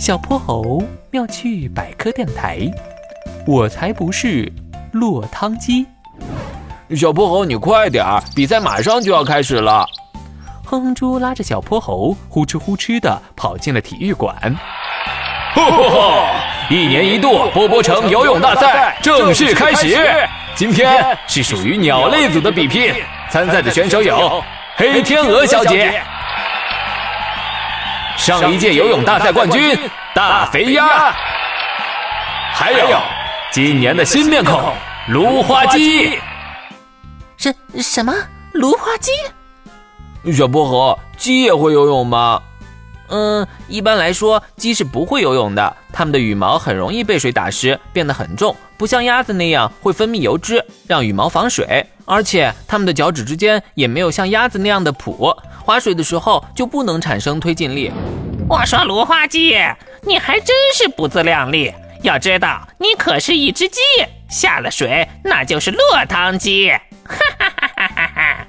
小泼猴妙趣百科电台，我才不是落汤鸡。小泼猴，你快点儿，比赛马上就要开始了。哼哼猪拉着小泼猴，呼哧呼哧的跑进了体育馆。一年一度波波城游泳大赛正式开始，今天是属于鸟类组的比拼，参赛的选手有黑天鹅小姐。上一届游泳大赛冠军大肥鸭，还有今年的新面孔芦花鸡。什什么芦花鸡？小薄荷，鸡也会游泳吗？嗯，一般来说，鸡是不会游泳的。它们的羽毛很容易被水打湿，变得很重，不像鸭子那样会分泌油脂，让羽毛防水。而且，它们的脚趾之间也没有像鸭子那样的蹼。划水的时候就不能产生推进力。我说芦花鸡，你还真是不自量力。要知道，你可是一只鸡，下了水那就是落汤鸡。哈哈哈哈哈哈！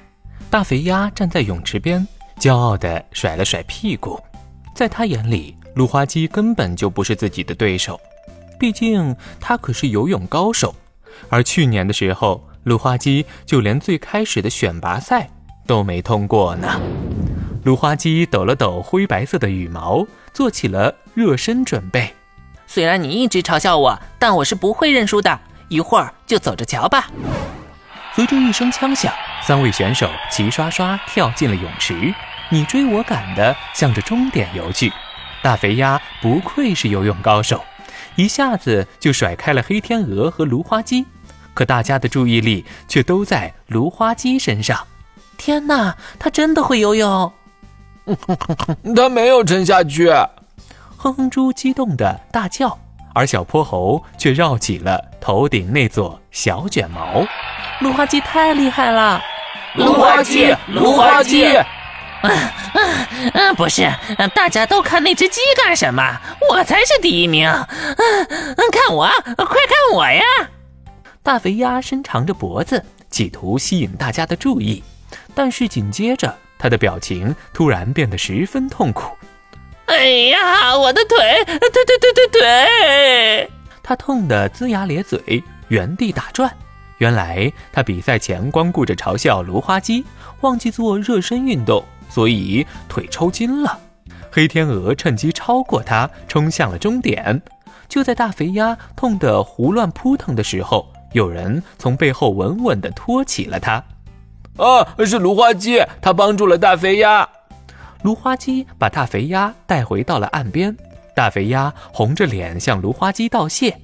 大肥鸭站在泳池边，骄傲地甩了甩屁股。在他眼里，芦花鸡根本就不是自己的对手，毕竟他可是游泳高手。而去年的时候，芦花鸡就连最开始的选拔赛。都没通过呢。芦花鸡抖了抖灰白色的羽毛，做起了热身准备。虽然你一直嘲笑我，但我是不会认输的。一会儿就走着瞧吧。随着一声枪响，三位选手齐刷刷跳进了泳池，你追我赶的向着终点游去。大肥鸭不愧是游泳高手，一下子就甩开了黑天鹅和芦花鸡。可大家的注意力却都在芦花鸡身上。天哪，它真的会游泳！它没有沉下去。哼哼猪激动的大叫，而小泼猴却绕起了头顶那座小卷毛。芦花鸡太厉害了！芦花鸡，芦花鸡！啊啊啊！不是，大家都看那只鸡干什么？我才是第一名！嗯嗯，看我，快看我呀！大肥鸭伸长着脖子，企图吸引大家的注意。但是紧接着，他的表情突然变得十分痛苦。哎呀，我的腿，腿腿腿腿腿！他痛得龇牙咧嘴，原地打转。原来他比赛前光顾着嘲笑芦花鸡，忘记做热身运动，所以腿抽筋了。黑天鹅趁机超过他，冲向了终点。就在大肥鸭痛得胡乱扑腾的时候，有人从背后稳稳地托起了他。啊，是芦花鸡，它帮助了大肥鸭。芦花鸡把大肥鸭带回到了岸边，大肥鸭红着脸向芦花鸡道谢：“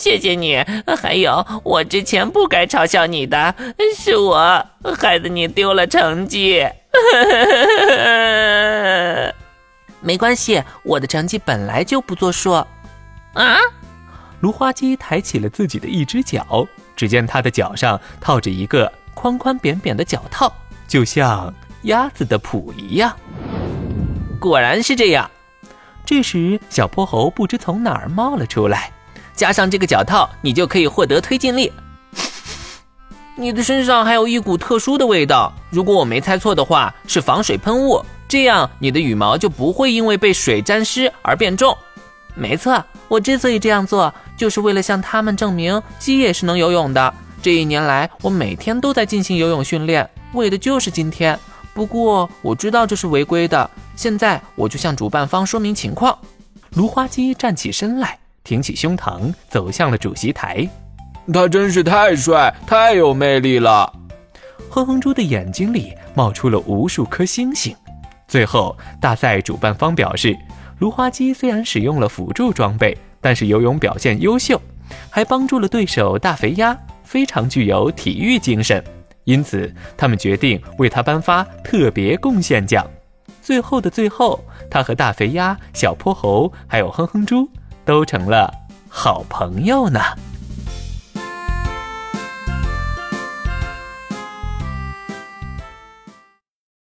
谢谢你，还有我之前不该嘲笑你的，是我害得你丢了成绩。没关系，我的成绩本来就不作数。”啊！芦花鸡抬起了自己的一只脚，只见它的脚上套着一个。宽宽扁扁的脚套，就像鸭子的蹼一样。果然是这样。这时，小泼猴不知从哪儿冒了出来，加上这个脚套，你就可以获得推进力。你的身上还有一股特殊的味道，如果我没猜错的话，是防水喷雾。这样，你的羽毛就不会因为被水沾湿而变重。没错，我之所以这样做，就是为了向他们证明鸡也是能游泳的。这一年来，我每天都在进行游泳训练，为的就是今天。不过我知道这是违规的，现在我就向主办方说明情况。芦花鸡站起身来，挺起胸膛，走向了主席台。他真是太帅，太有魅力了。哼哼猪的眼睛里冒出了无数颗星星。最后，大赛主办方表示，芦花鸡虽然使用了辅助装备，但是游泳表现优秀，还帮助了对手大肥鸭。非常具有体育精神，因此他们决定为他颁发特别贡献奖。最后的最后，他和大肥鸭、小泼猴还有哼哼猪都成了好朋友呢。